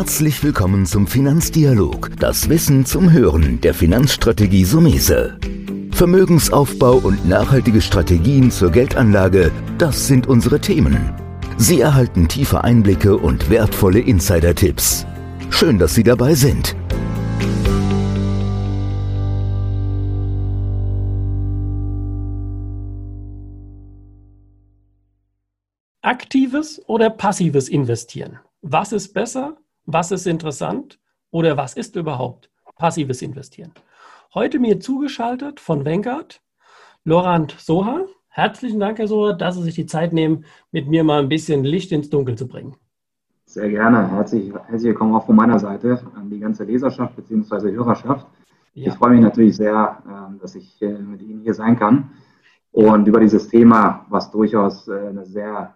Herzlich willkommen zum Finanzdialog, das Wissen zum Hören der Finanzstrategie Sumese. Vermögensaufbau und nachhaltige Strategien zur Geldanlage, das sind unsere Themen. Sie erhalten tiefe Einblicke und wertvolle Insider-Tipps. Schön, dass Sie dabei sind. Aktives oder passives Investieren? Was ist besser? Was ist interessant? Oder was ist überhaupt passives Investieren? Heute mir zugeschaltet von Vanguard, Laurent Soha. Herzlichen Dank, Herr Soha, dass Sie sich die Zeit nehmen, mit mir mal ein bisschen Licht ins Dunkel zu bringen. Sehr gerne. Herzlich, herzlich willkommen auch von meiner Seite an die ganze Leserschaft bzw. Hörerschaft. Ja. Ich freue mich natürlich sehr, ähm, dass ich äh, mit Ihnen hier sein kann und über dieses Thema, was durchaus äh, eine sehr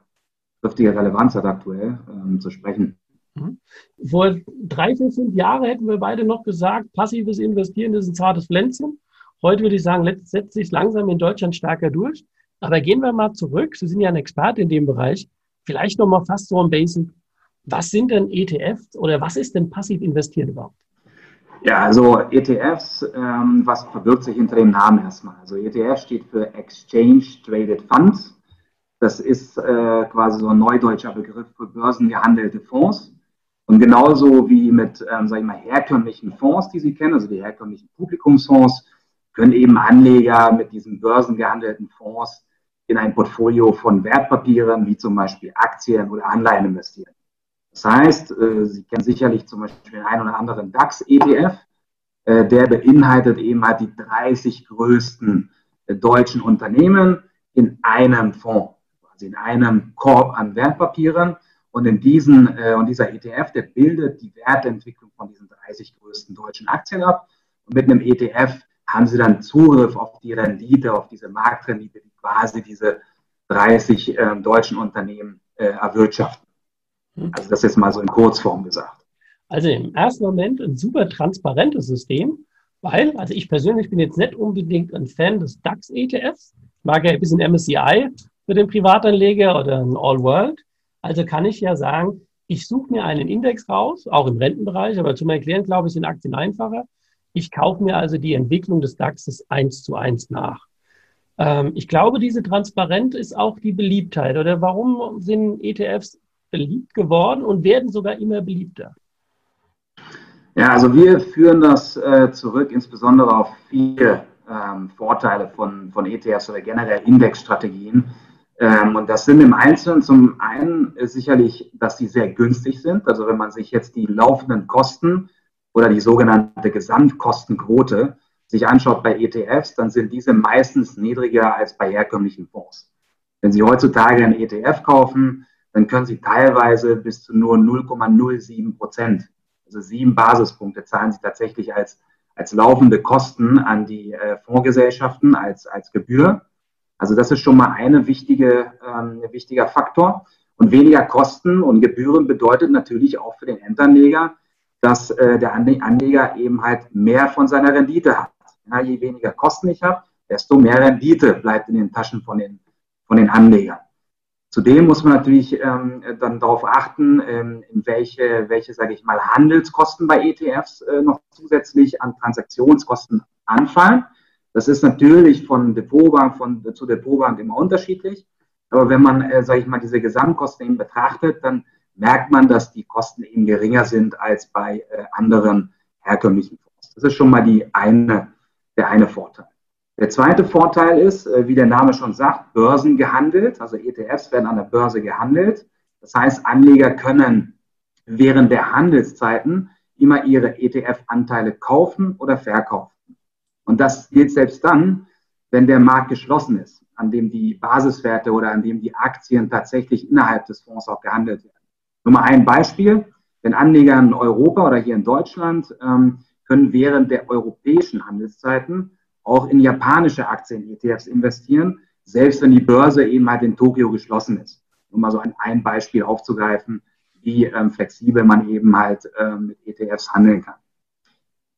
triftige Relevanz hat aktuell, ähm, zu sprechen. Mhm. Vor drei, vier, fünf Jahren hätten wir beide noch gesagt, passives Investieren ist ein zartes Pflänzchen. Heute würde ich sagen, setzt sich langsam in Deutschland stärker durch. Aber gehen wir mal zurück. Sie sind ja ein Experte in dem Bereich. Vielleicht noch mal fast so ein Basic. Was sind denn ETFs oder was ist denn passiv investieren überhaupt? Ja, also ETFs, ähm, was verbirgt sich hinter dem Namen erstmal? Also ETF steht für Exchange Traded Funds. Das ist äh, quasi so ein neudeutscher Begriff für börsengehandelte Fonds. Und genauso wie mit, ähm, sag ich mal, herkömmlichen Fonds, die Sie kennen, also die herkömmlichen Publikumsfonds, können eben Anleger mit diesen börsengehandelten Fonds in ein Portfolio von Wertpapieren, wie zum Beispiel Aktien oder Anleihen investieren. Das heißt, äh, Sie kennen sicherlich zum Beispiel den einen oder anderen DAX-ETF, äh, der beinhaltet eben halt die 30 größten äh, deutschen Unternehmen in einem Fonds, also in einem Korb an Wertpapieren. Und in diesen, äh, und dieser ETF, der bildet die Wertentwicklung von diesen 30 größten deutschen Aktien ab. Und mit einem ETF haben Sie dann Zugriff auf die Rendite, auf diese Marktrendite, die quasi diese 30 äh, deutschen Unternehmen äh, erwirtschaften. Hm. Also das ist mal so in Kurzform gesagt. Also im ersten Moment ein super transparentes System, weil, also ich persönlich bin jetzt nicht unbedingt ein Fan des DAX-ETFs, mag ja ein bisschen MSCI für den Privatanleger oder ein All World. Also kann ich ja sagen, ich suche mir einen Index raus, auch im Rentenbereich, aber zum Erklären, glaube ich, sind Aktien einfacher. Ich kaufe mir also die Entwicklung des DAXes eins zu eins nach. Ähm, ich glaube, diese Transparenz ist auch die Beliebtheit. Oder warum sind ETFs beliebt geworden und werden sogar immer beliebter? Ja, also wir führen das äh, zurück, insbesondere auf vier ähm, Vorteile von, von ETFs oder generell Indexstrategien. Ähm, und das sind im Einzelnen zum einen sicherlich, dass sie sehr günstig sind. Also wenn man sich jetzt die laufenden Kosten oder die sogenannte Gesamtkostenquote sich anschaut bei ETFs, dann sind diese meistens niedriger als bei herkömmlichen Fonds. Wenn Sie heutzutage einen ETF kaufen, dann können Sie teilweise bis zu nur 0,07 Prozent, also sieben Basispunkte zahlen Sie tatsächlich als, als laufende Kosten an die äh, Fondsgesellschaften als, als Gebühr. Also das ist schon mal eine wichtige, ähm, ein wichtiger Faktor. Und weniger Kosten und Gebühren bedeutet natürlich auch für den Endanleger, dass äh, der Anleger eben halt mehr von seiner Rendite hat. Ja, je weniger Kosten ich habe, desto mehr Rendite bleibt in den Taschen von den, von den Anlegern. Zudem muss man natürlich ähm, dann darauf achten, ähm, welche, welche sage ich mal, Handelskosten bei ETFs äh, noch zusätzlich an Transaktionskosten anfallen. Das ist natürlich von Depotbank von, zu Depotbank immer unterschiedlich. Aber wenn man, äh, sage ich mal, diese Gesamtkosten eben betrachtet, dann merkt man, dass die Kosten eben geringer sind als bei äh, anderen herkömmlichen Fonds. Das ist schon mal die eine, der eine Vorteil. Der zweite Vorteil ist, äh, wie der Name schon sagt, Börsen gehandelt. Also ETFs werden an der Börse gehandelt. Das heißt, Anleger können während der Handelszeiten immer ihre ETF-Anteile kaufen oder verkaufen. Und das gilt selbst dann, wenn der Markt geschlossen ist, an dem die Basiswerte oder an dem die Aktien tatsächlich innerhalb des Fonds auch gehandelt werden. Nur mal ein Beispiel. Wenn Anleger in Europa oder hier in Deutschland ähm, können während der europäischen Handelszeiten auch in japanische Aktien-ETFs investieren, selbst wenn die Börse eben halt in Tokio geschlossen ist. Um mal so ein, ein Beispiel aufzugreifen, wie ähm, flexibel man eben halt ähm, mit ETFs handeln kann.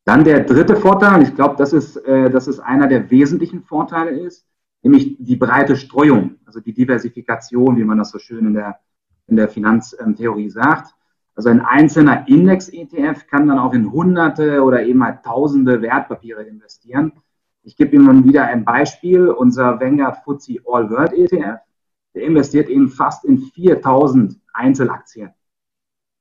Dann der dritte Vorteil, ich glaube, das ist, äh, das ist einer der wesentlichen Vorteile ist, nämlich die breite Streuung, also die Diversifikation, wie man das so schön in der, in der Finanztheorie sagt. Also ein einzelner Index-ETF kann dann auch in Hunderte oder eben halt Tausende Wertpapiere investieren. Ich gebe Ihnen wieder ein Beispiel. Unser Vanguard FTSE All World ETF, der investiert eben fast in 4000 Einzelaktien.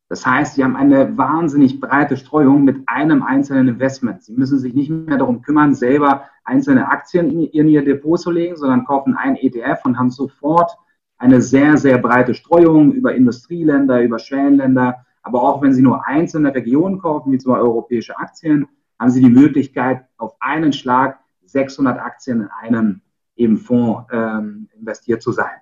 Das heißt, Sie haben eine wahnsinnig breite Streuung mit einem einzelnen Investment. Sie müssen sich nicht mehr darum kümmern, selber einzelne Aktien in Ihr Depot zu legen, sondern kaufen einen ETF und haben sofort eine sehr, sehr breite Streuung über Industrieländer, über Schwellenländer. Aber auch wenn Sie nur einzelne Regionen kaufen, wie zum Beispiel europäische Aktien, haben Sie die Möglichkeit, auf einen Schlag 600 Aktien in einem eben Fonds ähm, investiert zu sein.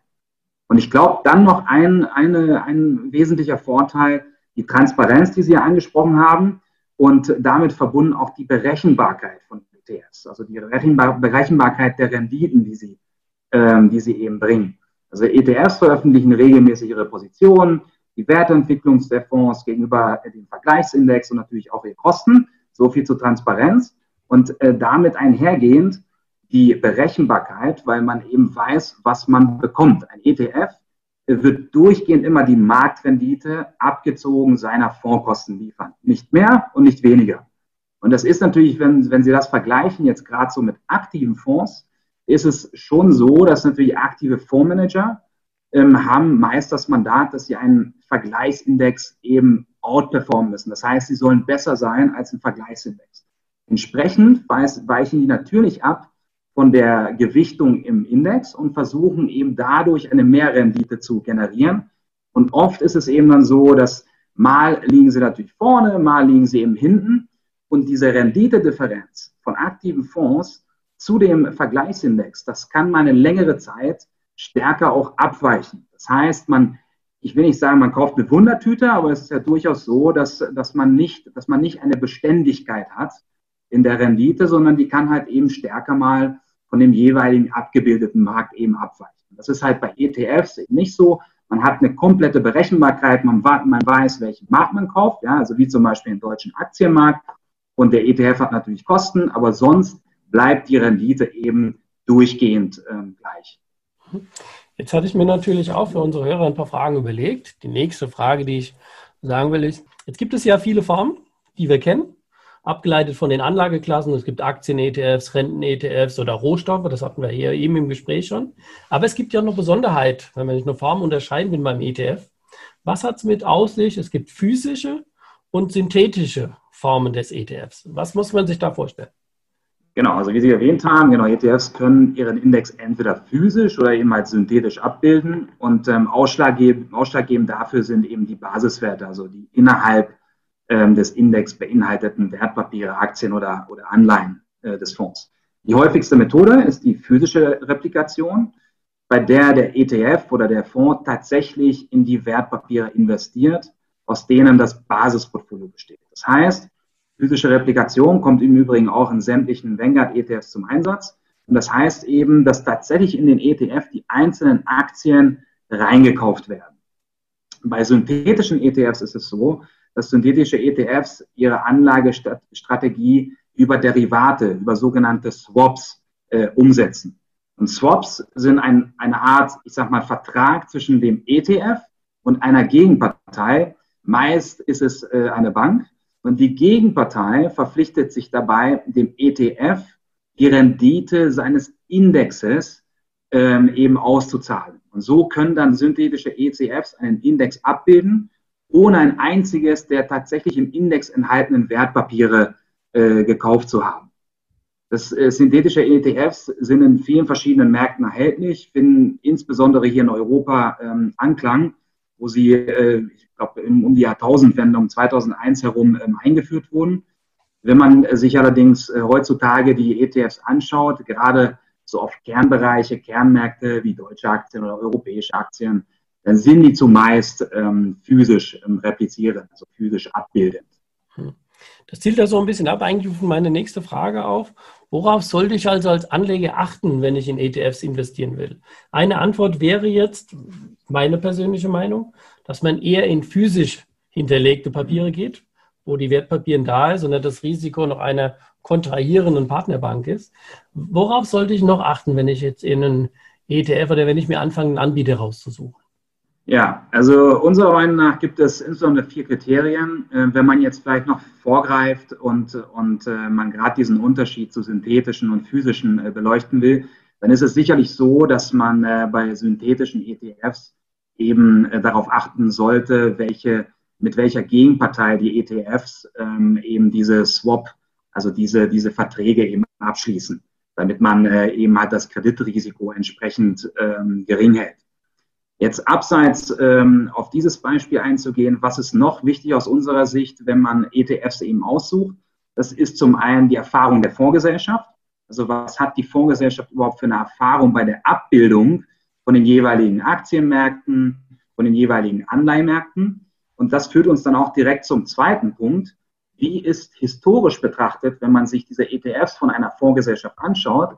Und ich glaube, dann noch ein, eine, ein wesentlicher Vorteil, die Transparenz, die Sie ja angesprochen haben und damit verbunden auch die Berechenbarkeit von ETFs, also die Berechenbarkeit der Renditen, die sie, ähm, die sie eben bringen. Also ETFs veröffentlichen regelmäßig ihre Positionen, die Wertentwicklung der Fonds gegenüber dem Vergleichsindex und natürlich auch ihre Kosten. So viel zur Transparenz und äh, damit einhergehend die Berechenbarkeit, weil man eben weiß, was man bekommt. Ein ETF wird durchgehend immer die Marktrendite abgezogen seiner Fondskosten liefern. Nicht mehr und nicht weniger. Und das ist natürlich, wenn, wenn Sie das vergleichen, jetzt gerade so mit aktiven Fonds, ist es schon so, dass natürlich aktive Fondsmanager ähm, haben meist das Mandat, dass sie einen Vergleichsindex eben outperformen müssen. Das heißt, sie sollen besser sein als ein Vergleichsindex. Entsprechend weichen die natürlich ab von der Gewichtung im Index und versuchen eben dadurch eine Mehrrendite zu generieren. Und oft ist es eben dann so, dass mal liegen sie natürlich vorne, mal liegen sie eben hinten. Und diese Renditedifferenz von aktiven Fonds zu dem Vergleichsindex, das kann man eine längere Zeit stärker auch abweichen. Das heißt, man, ich will nicht sagen, man kauft eine Wundertüte, aber es ist ja durchaus so, dass, dass, man, nicht, dass man nicht eine Beständigkeit hat in der Rendite, sondern die kann halt eben stärker mal von dem jeweiligen abgebildeten Markt eben abweichen. Das ist halt bei ETFs eben nicht so. Man hat eine komplette Berechenbarkeit, man, man weiß, welchen Markt man kauft, ja, also wie zum Beispiel den deutschen Aktienmarkt. Und der ETF hat natürlich Kosten, aber sonst bleibt die Rendite eben durchgehend ähm, gleich. Jetzt hatte ich mir natürlich auch für unsere Hörer ein paar Fragen überlegt. Die nächste Frage, die ich sagen will, ist, jetzt gibt es ja viele Formen, die wir kennen abgeleitet von den Anlageklassen. Es gibt Aktien-ETFs, Renten-ETFs oder Rohstoffe, das hatten wir hier eben im Gespräch schon. Aber es gibt ja noch Besonderheit, wenn man sich eine Form unterscheiden will beim ETF. Was hat es mit Aussicht? Es gibt physische und synthetische Formen des ETFs. Was muss man sich da vorstellen? Genau, also wie Sie erwähnt haben, genau, ETFs können ihren Index entweder physisch oder eben als synthetisch abbilden. Und ähm, ausschlaggebend, ausschlaggebend dafür sind eben die Basiswerte, also die innerhalb ähm, des Index beinhalteten Wertpapiere, Aktien oder, oder Anleihen äh, des Fonds. Die häufigste Methode ist die physische Replikation, bei der der ETF oder der Fonds tatsächlich in die Wertpapiere investiert, aus denen das Basisportfolio besteht. Das heißt, physische Replikation kommt im Übrigen auch in sämtlichen Vanguard-ETFs zum Einsatz. Und das heißt eben, dass tatsächlich in den ETF die einzelnen Aktien reingekauft werden. Bei synthetischen ETFs ist es so, dass synthetische ETFs ihre Anlagestrategie über Derivate, über sogenannte Swaps äh, umsetzen. Und Swaps sind ein, eine Art, ich sag mal, Vertrag zwischen dem ETF und einer Gegenpartei. Meist ist es äh, eine Bank. Und die Gegenpartei verpflichtet sich dabei, dem ETF die Rendite seines Indexes ähm, eben auszuzahlen. Und so können dann synthetische ETFs einen Index abbilden ohne ein einziges der tatsächlich im Index enthaltenen Wertpapiere äh, gekauft zu haben. Das äh, synthetische ETFs sind in vielen verschiedenen Märkten erhältlich, finden insbesondere hier in Europa ähm, Anklang, wo sie, äh, ich glaube, um die Jahrtausendwende um 2001 herum ähm, eingeführt wurden. Wenn man äh, sich allerdings äh, heutzutage die ETFs anschaut, gerade so auf Kernbereiche, Kernmärkte wie deutsche Aktien oder europäische Aktien, dann sind die zumeist ähm, physisch ähm, replizierend, also physisch abbildend. Hm. Das zielt ja so ein bisschen ab, eigentlich von meine nächste Frage auf. Worauf sollte ich also als Anleger achten, wenn ich in ETFs investieren will? Eine Antwort wäre jetzt, meine persönliche Meinung, dass man eher in physisch hinterlegte Papiere geht, wo die Wertpapieren da ist und das Risiko noch einer kontrahierenden Partnerbank ist. Worauf sollte ich noch achten, wenn ich jetzt in einen ETF oder wenn ich mir anfange, einen Anbieter rauszusuchen? Ja, also unserer Meinung nach gibt es insbesondere vier Kriterien. Äh, wenn man jetzt vielleicht noch vorgreift und, und äh, man gerade diesen Unterschied zu synthetischen und physischen äh, beleuchten will, dann ist es sicherlich so, dass man bei synthetischen ETFs eben darauf achten sollte, welche, mit welcher Gegenpartei die ETFs ähm, eben diese Swap, also diese, diese Verträge eben abschließen, damit man eben halt das Kreditrisiko entsprechend ähm, gering hält. Jetzt abseits ähm, auf dieses Beispiel einzugehen, was ist noch wichtig aus unserer Sicht, wenn man ETFs eben aussucht? Das ist zum einen die Erfahrung der Fondsgesellschaft. Also was hat die Fondsgesellschaft überhaupt für eine Erfahrung bei der Abbildung von den jeweiligen Aktienmärkten, von den jeweiligen Anleihmärkten? Und das führt uns dann auch direkt zum zweiten Punkt. Wie ist historisch betrachtet, wenn man sich diese ETFs von einer Fondsgesellschaft anschaut,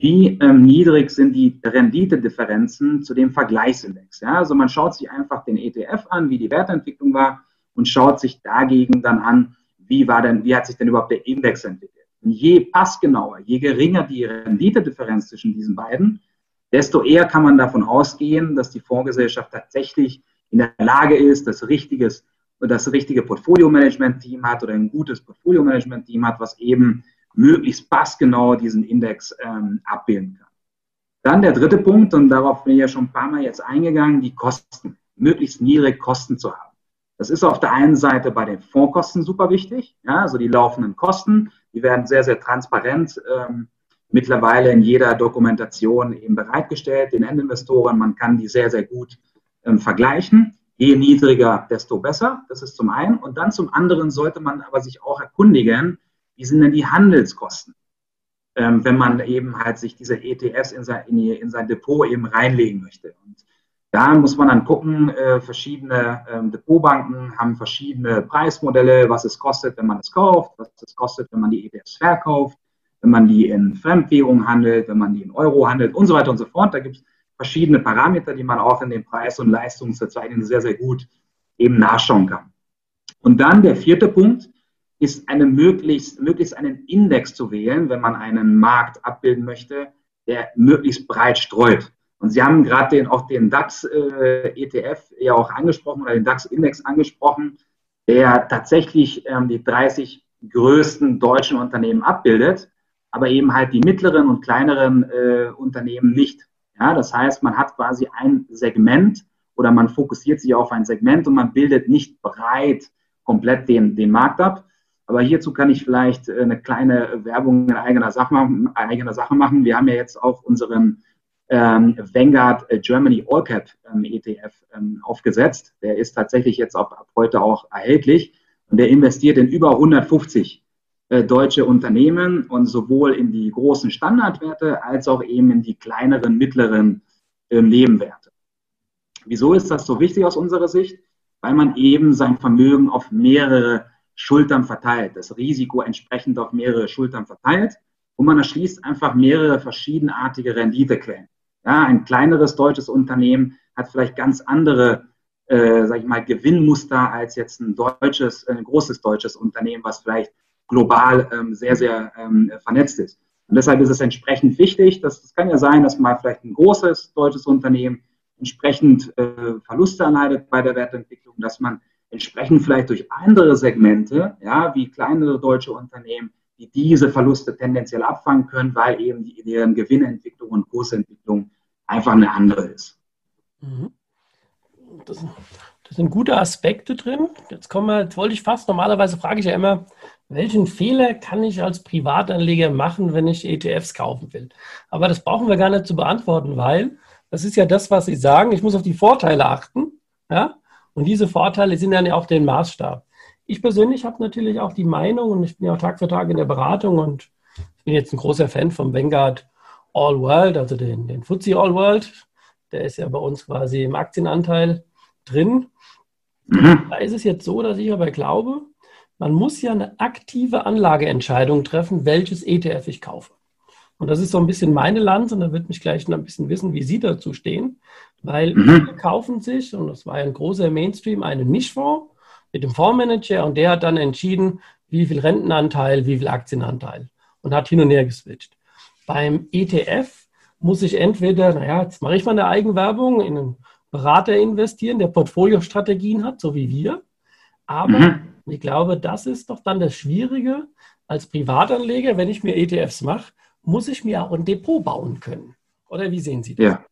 wie ähm, niedrig sind die Renditedifferenzen zu dem Vergleichsindex. Ja? Also man schaut sich einfach den ETF an, wie die Wertentwicklung war und schaut sich dagegen dann an, wie war denn, wie hat sich denn überhaupt der Index entwickelt. Und je passgenauer, je geringer die Renditedifferenz zwischen diesen beiden, desto eher kann man davon ausgehen, dass die Fondsgesellschaft tatsächlich in der Lage ist, das richtiges, das richtige Portfolio-Management-Team hat oder ein gutes Portfolio-Management-Team hat, was eben möglichst passgenau diesen Index ähm, abbilden kann. Dann der dritte Punkt, und darauf bin ich ja schon ein paar Mal jetzt eingegangen, die Kosten. Möglichst niedrig Kosten zu haben. Das ist auf der einen Seite bei den Fondskosten super wichtig. Ja, also die laufenden Kosten, die werden sehr, sehr transparent ähm, mittlerweile in jeder Dokumentation eben bereitgestellt, den Endinvestoren. Man kann die sehr, sehr gut ähm, vergleichen. Je niedriger, desto besser. Das ist zum einen. Und dann zum anderen sollte man aber sich auch erkundigen, wie sind denn die Handelskosten, ähm, wenn man eben halt sich diese ETFs in sein, in, in sein Depot eben reinlegen möchte. Und da muss man dann gucken, äh, verschiedene ähm, Depotbanken haben verschiedene Preismodelle, was es kostet, wenn man es kauft, was es kostet, wenn man die ETFs verkauft, wenn man die in Fremdwährung handelt, wenn man die in Euro handelt und so weiter und so fort. Da gibt es verschiedene Parameter, die man auch in den Preis- und Leistungsverzeichnissen sehr, sehr gut eben nachschauen kann. Und dann der vierte Punkt, ist eine möglichst, möglichst einen Index zu wählen, wenn man einen Markt abbilden möchte, der möglichst breit streut. Und Sie haben gerade den, auch den DAX-ETF äh, ja auch angesprochen oder den DAX-Index angesprochen, der tatsächlich ähm, die 30 größten deutschen Unternehmen abbildet, aber eben halt die mittleren und kleineren äh, Unternehmen nicht. Ja, das heißt, man hat quasi ein Segment oder man fokussiert sich auf ein Segment und man bildet nicht breit komplett den, den Markt ab, aber hierzu kann ich vielleicht äh, eine kleine Werbung in eigener Sache machen. Eigener Sache machen. Wir haben ja jetzt auch unseren ähm, Vanguard äh, Germany All Cap ähm, ETF ähm, aufgesetzt. Der ist tatsächlich jetzt ab, ab, heute auch erhältlich und der investiert in über 150 äh, deutsche Unternehmen und sowohl in die großen Standardwerte als auch eben in die kleineren, mittleren äh, Nebenwerte. Wieso ist das so wichtig aus unserer Sicht? Weil man eben sein Vermögen auf mehrere Schultern verteilt, das Risiko entsprechend auf mehrere Schultern verteilt und man erschließt einfach mehrere verschiedenartige Renditequellen. Ja, ein kleineres deutsches Unternehmen hat vielleicht ganz andere, äh, sag ich mal, Gewinnmuster als jetzt ein deutsches, ein großes deutsches Unternehmen, was vielleicht global ähm, sehr, sehr ähm, vernetzt ist. Und deshalb ist es entsprechend wichtig, dass es kann ja sein, dass mal vielleicht ein großes deutsches Unternehmen entsprechend äh, Verluste erleidet bei der Wertentwicklung, dass man entsprechend vielleicht durch andere Segmente, ja, wie kleinere deutsche Unternehmen, die diese Verluste tendenziell abfangen können, weil eben die, deren Gewinnentwicklung und Kursentwicklung einfach eine andere ist. Mhm. Das, das, sind gute Aspekte drin. Jetzt kommen wir, jetzt wollte ich fast, normalerweise frage ich ja immer, welchen Fehler kann ich als Privatanleger machen, wenn ich ETFs kaufen will? Aber das brauchen wir gar nicht zu beantworten, weil das ist ja das, was Sie sagen. Ich muss auf die Vorteile achten. Ja? Und diese Vorteile sind dann ja auch den Maßstab. Ich persönlich habe natürlich auch die Meinung, und ich bin ja auch Tag für Tag in der Beratung und ich bin jetzt ein großer Fan vom Vanguard All World, also den, den FTSE All World. Der ist ja bei uns quasi im Aktienanteil drin. Da ist es jetzt so, dass ich aber glaube, man muss ja eine aktive Anlageentscheidung treffen, welches ETF ich kaufe. Und das ist so ein bisschen meine Lanze und da wird mich gleich noch ein bisschen wissen, wie Sie dazu stehen. Weil mhm. viele kaufen sich, und das war ein großer Mainstream, einen Mischfonds mit dem Fondsmanager und der hat dann entschieden, wie viel Rentenanteil, wie viel Aktienanteil und hat hin und her geswitcht. Beim ETF muss ich entweder, naja, jetzt mache ich mal eine Eigenwerbung, in einen Berater investieren, der Portfoliostrategien hat, so wie wir. Aber mhm. ich glaube, das ist doch dann das Schwierige als Privatanleger, wenn ich mir ETFs mache, muss ich mir auch ein Depot bauen können. Oder wie sehen Sie das? Ja,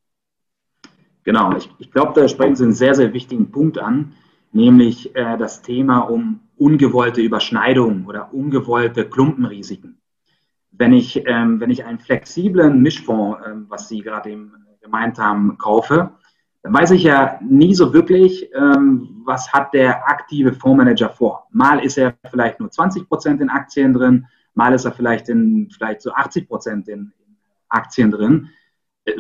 genau. Ich, ich glaube, da sprechen Sie einen sehr, sehr wichtigen Punkt an, nämlich äh, das Thema um ungewollte Überschneidungen oder ungewollte Klumpenrisiken. Wenn ich, ähm, wenn ich einen flexiblen Mischfonds, ähm, was Sie gerade eben gemeint haben, kaufe, dann weiß ich ja nie so wirklich, ähm, was hat der aktive Fondsmanager vor. Mal ist er vielleicht nur 20 Prozent in Aktien drin, mal ist er vielleicht in vielleicht so 80 Prozent in, Aktien drin.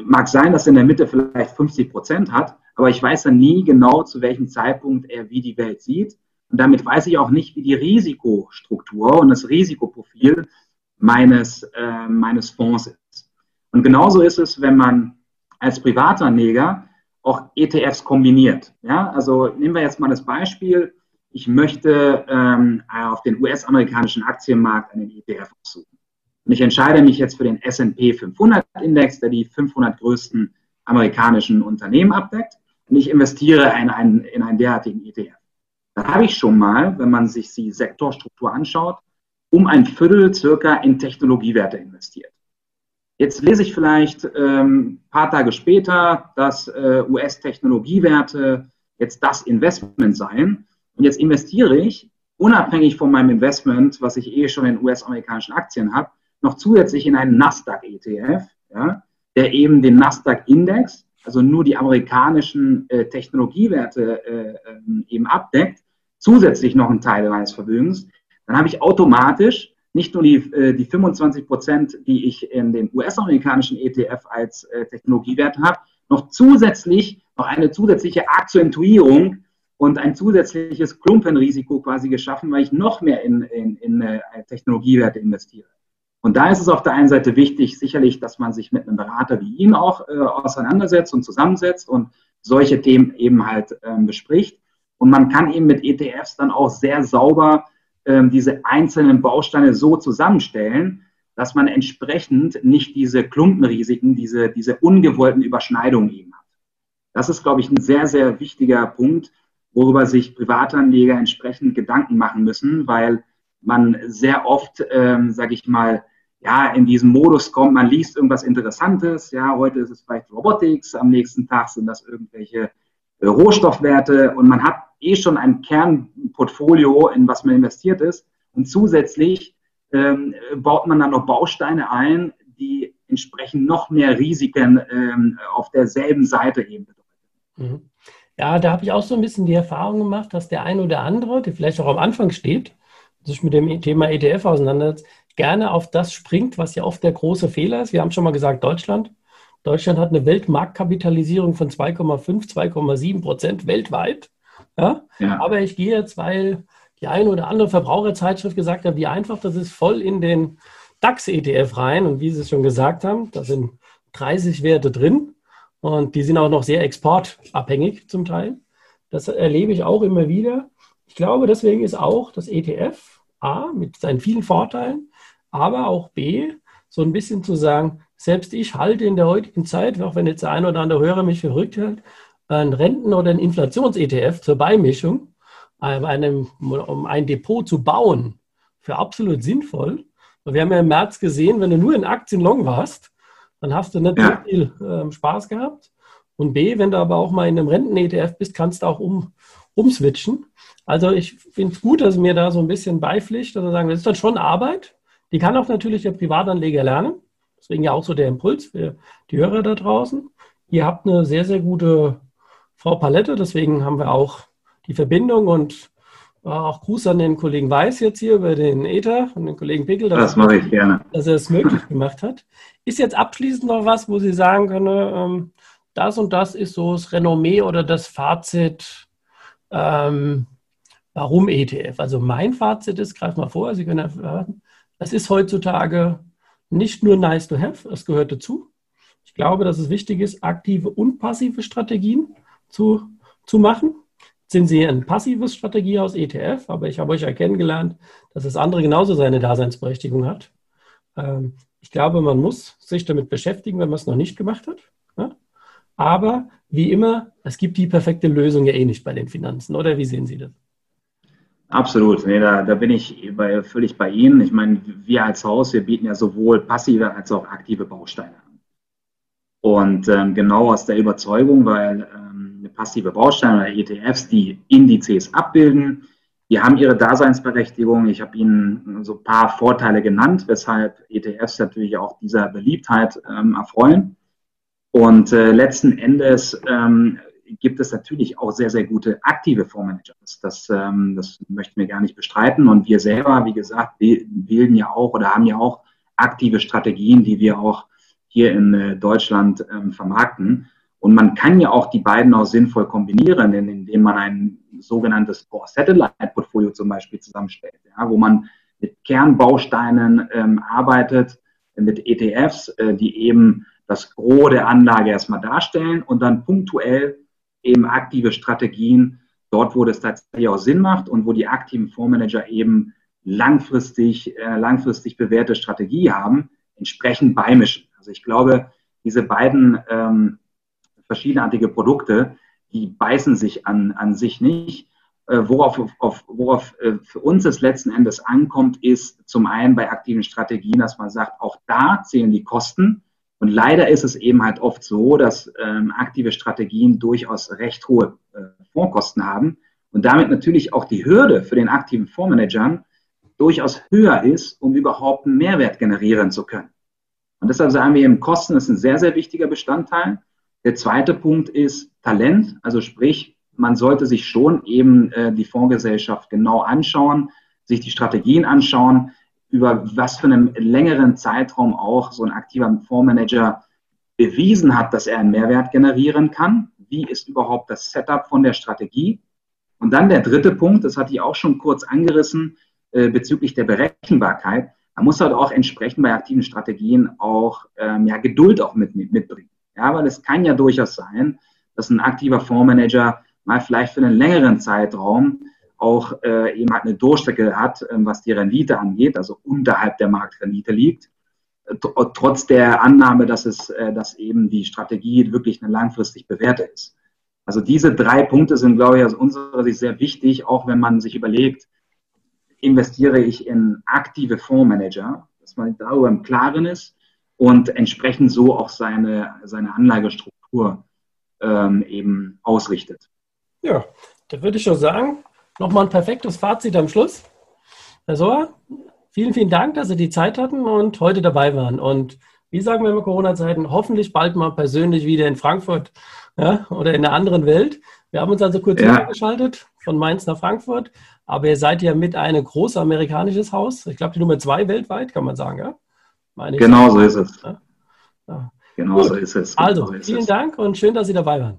Mag sein, dass er in der Mitte vielleicht 50 Prozent hat, aber ich weiß dann nie genau, zu welchem Zeitpunkt er wie die Welt sieht. Und damit weiß ich auch nicht, wie die Risikostruktur und das Risikoprofil meines, äh, meines Fonds ist. Und genauso ist es, wenn man als Privatanleger auch ETFs kombiniert. Ja, also nehmen wir jetzt mal das Beispiel, ich möchte ähm, auf den US-amerikanischen Aktienmarkt einen ETF aussuchen. Und ich entscheide mich jetzt für den S&P 500 Index, der die 500 größten amerikanischen Unternehmen abdeckt. Und ich investiere in einen, in einen derartigen ETF. Da habe ich schon mal, wenn man sich die Sektorstruktur anschaut, um ein Viertel circa in Technologiewerte investiert. Jetzt lese ich vielleicht ähm, paar Tage später, dass äh, US-Technologiewerte jetzt das Investment seien. Und jetzt investiere ich, unabhängig von meinem Investment, was ich eh schon in US-amerikanischen Aktien habe, noch zusätzlich in einen Nasdaq-ETF, ja, der eben den Nasdaq-Index, also nur die amerikanischen äh, Technologiewerte äh, ähm, eben abdeckt, zusätzlich noch einen Teil meines Vermögens, dann habe ich automatisch nicht nur die, äh, die 25 Prozent, die ich in dem US-amerikanischen ETF als äh, Technologiewert habe, noch zusätzlich, noch eine zusätzliche Akzentuierung und ein zusätzliches Klumpenrisiko quasi geschaffen, weil ich noch mehr in, in, in äh, Technologiewerte investiere. Und da ist es auf der einen Seite wichtig, sicherlich, dass man sich mit einem Berater wie Ihnen auch äh, auseinandersetzt und zusammensetzt und solche Themen eben halt ähm, bespricht. Und man kann eben mit ETFs dann auch sehr sauber ähm, diese einzelnen Bausteine so zusammenstellen, dass man entsprechend nicht diese Klumpenrisiken, diese, diese ungewollten Überschneidungen eben hat. Das ist, glaube ich, ein sehr, sehr wichtiger Punkt, worüber sich Privatanleger entsprechend Gedanken machen müssen, weil man sehr oft, ähm, sage ich mal, ja, in diesen Modus kommt, man liest irgendwas Interessantes, ja, heute ist es vielleicht Robotics, am nächsten Tag sind das irgendwelche äh, Rohstoffwerte und man hat eh schon ein Kernportfolio, in was man investiert ist. Und zusätzlich ähm, baut man dann noch Bausteine ein, die entsprechend noch mehr Risiken ähm, auf derselben Seite eben bedeuten. Mhm. Ja, da habe ich auch so ein bisschen die Erfahrung gemacht, dass der ein oder andere, der vielleicht auch am Anfang steht, sich mit dem Thema ETF auseinandersetzt, gerne auf das springt, was ja oft der große Fehler ist. Wir haben schon mal gesagt, Deutschland. Deutschland hat eine Weltmarktkapitalisierung von 2,5, 2,7 Prozent weltweit. Ja? ja? Aber ich gehe jetzt, weil die eine oder andere Verbraucherzeitschrift gesagt hat, wie einfach das ist, voll in den DAX-ETF rein. Und wie Sie es schon gesagt haben, da sind 30 Werte drin und die sind auch noch sehr exportabhängig zum Teil. Das erlebe ich auch immer wieder. Ich glaube, deswegen ist auch das ETF A mit seinen vielen Vorteilen, aber auch B so ein bisschen zu sagen, selbst ich halte in der heutigen Zeit, auch wenn jetzt der eine oder andere Hörer mich verrückt hält, ein Renten- oder ein Inflations-ETF zur Beimischung, einem, um ein Depot zu bauen, für absolut sinnvoll. wir haben ja im März gesehen, wenn du nur in Aktien long warst, dann hast du nicht ja. so viel äh, Spaß gehabt. Und B, wenn du aber auch mal in einem Renten-ETF bist, kannst du auch um, umswitchen. Also ich finde es gut, dass mir da so ein bisschen beipflicht, dass wir sagen, das ist dann schon Arbeit. Die kann auch natürlich der Privatanleger lernen. Deswegen ja auch so der Impuls für die Hörer da draußen. Ihr habt eine sehr, sehr gute Frau Palette, deswegen haben wir auch die Verbindung und äh, auch Gruß an den Kollegen Weiß jetzt hier über den Ether und den Kollegen Pickel, dass, das mache ich gerne. dass er es möglich gemacht hat. Ist jetzt abschließend noch was, wo Sie sagen können, ähm, das und das ist so das Renommee oder das Fazit, ähm, warum ETF? Also mein Fazit ist, greif mal vor, Sie können erfahren, es ist heutzutage nicht nur nice to have, es gehört dazu. Ich glaube, dass es wichtig ist, aktive und passive Strategien zu, zu machen. sind Sie ein passives Strategie aus ETF, aber ich habe euch ja kennengelernt, dass das andere genauso seine Daseinsberechtigung hat. Ähm, ich glaube, man muss sich damit beschäftigen, wenn man es noch nicht gemacht hat. Aber wie immer, es gibt die perfekte Lösung ja eh nicht bei den Finanzen, oder wie sehen Sie das? Absolut, nee, da, da bin ich bei, völlig bei Ihnen. Ich meine, wir als Haus, wir bieten ja sowohl passive als auch aktive Bausteine an. Und ähm, genau aus der Überzeugung, weil ähm, passive Bausteine oder ETFs, die Indizes abbilden, die haben ihre Daseinsberechtigung. Ich habe Ihnen so ein paar Vorteile genannt, weshalb ETFs natürlich auch dieser Beliebtheit ähm, erfreuen. Und äh, letzten Endes ähm, gibt es natürlich auch sehr, sehr gute aktive Fondsmanager. Das, ähm, das möchten wir gar nicht bestreiten. Und wir selber, wie gesagt, bilden ja auch oder haben ja auch aktive Strategien, die wir auch hier in äh, Deutschland ähm, vermarkten. Und man kann ja auch die beiden auch sinnvoll kombinieren, indem man ein sogenanntes Satellite-Portfolio zum Beispiel zusammenstellt, ja, wo man mit Kernbausteinen ähm, arbeitet, mit ETFs, äh, die eben das Gros der Anlage erstmal darstellen und dann punktuell eben aktive Strategien dort, wo das tatsächlich auch Sinn macht und wo die aktiven Fondsmanager eben langfristig, äh, langfristig bewährte Strategie haben, entsprechend beimischen. Also ich glaube, diese beiden ähm, verschiedenartige Produkte, die beißen sich an, an sich nicht. Äh, worauf, auf, worauf äh, für uns es letzten Endes ankommt, ist zum einen bei aktiven Strategien, dass man sagt, auch da zählen die Kosten. Und leider ist es eben halt oft so, dass ähm, aktive Strategien durchaus recht hohe äh, Fondskosten haben und damit natürlich auch die Hürde für den aktiven Fondsmanagern durchaus höher ist, um überhaupt einen Mehrwert generieren zu können. Und deshalb sagen wir eben, Kosten ist ein sehr, sehr wichtiger Bestandteil. Der zweite Punkt ist Talent, also sprich, man sollte sich schon eben äh, die Fondsgesellschaft genau anschauen, sich die Strategien anschauen, über was für einen längeren Zeitraum auch so ein aktiver Fondsmanager bewiesen hat, dass er einen Mehrwert generieren kann. Wie ist überhaupt das Setup von der Strategie? Und dann der dritte Punkt, das hatte ich auch schon kurz angerissen, äh, bezüglich der Berechenbarkeit. Man muss halt auch entsprechend bei aktiven Strategien auch ähm, ja, Geduld auch mit, mitbringen. Ja, weil es kann ja durchaus sein, dass ein aktiver Fondsmanager mal vielleicht für einen längeren Zeitraum auch äh, eben halt eine Durchstrecke hat, äh, was die Rendite angeht, also unterhalb der Marktrendite liegt, äh, trotz der Annahme, dass es, äh, dass eben die Strategie wirklich eine langfristig bewährte ist. Also diese drei Punkte sind, glaube ich, aus unserer Sicht sehr wichtig, auch wenn man sich überlegt, investiere ich in aktive Fondsmanager, dass man darüber im Klaren ist und entsprechend so auch seine, seine Anlagestruktur ähm, eben ausrichtet. Ja, da würde ich schon sagen, nochmal ein perfektes Fazit am Schluss. Herr Sohr, vielen, vielen Dank, dass Sie die Zeit hatten und heute dabei waren. Und wie sagen wir in Corona-Zeiten, hoffentlich bald mal persönlich wieder in Frankfurt ja, oder in einer anderen Welt. Wir haben uns also kurz ja. geschaltet von Mainz nach Frankfurt, aber ihr seid ja mit einem großes amerikanisches Haus. Ich glaube, die Nummer zwei weltweit, kann man sagen, ja? genau so ist es. Ja? Ja. Genau Gut. so ist es. Also, so ist vielen es. Dank und schön, dass Sie dabei waren.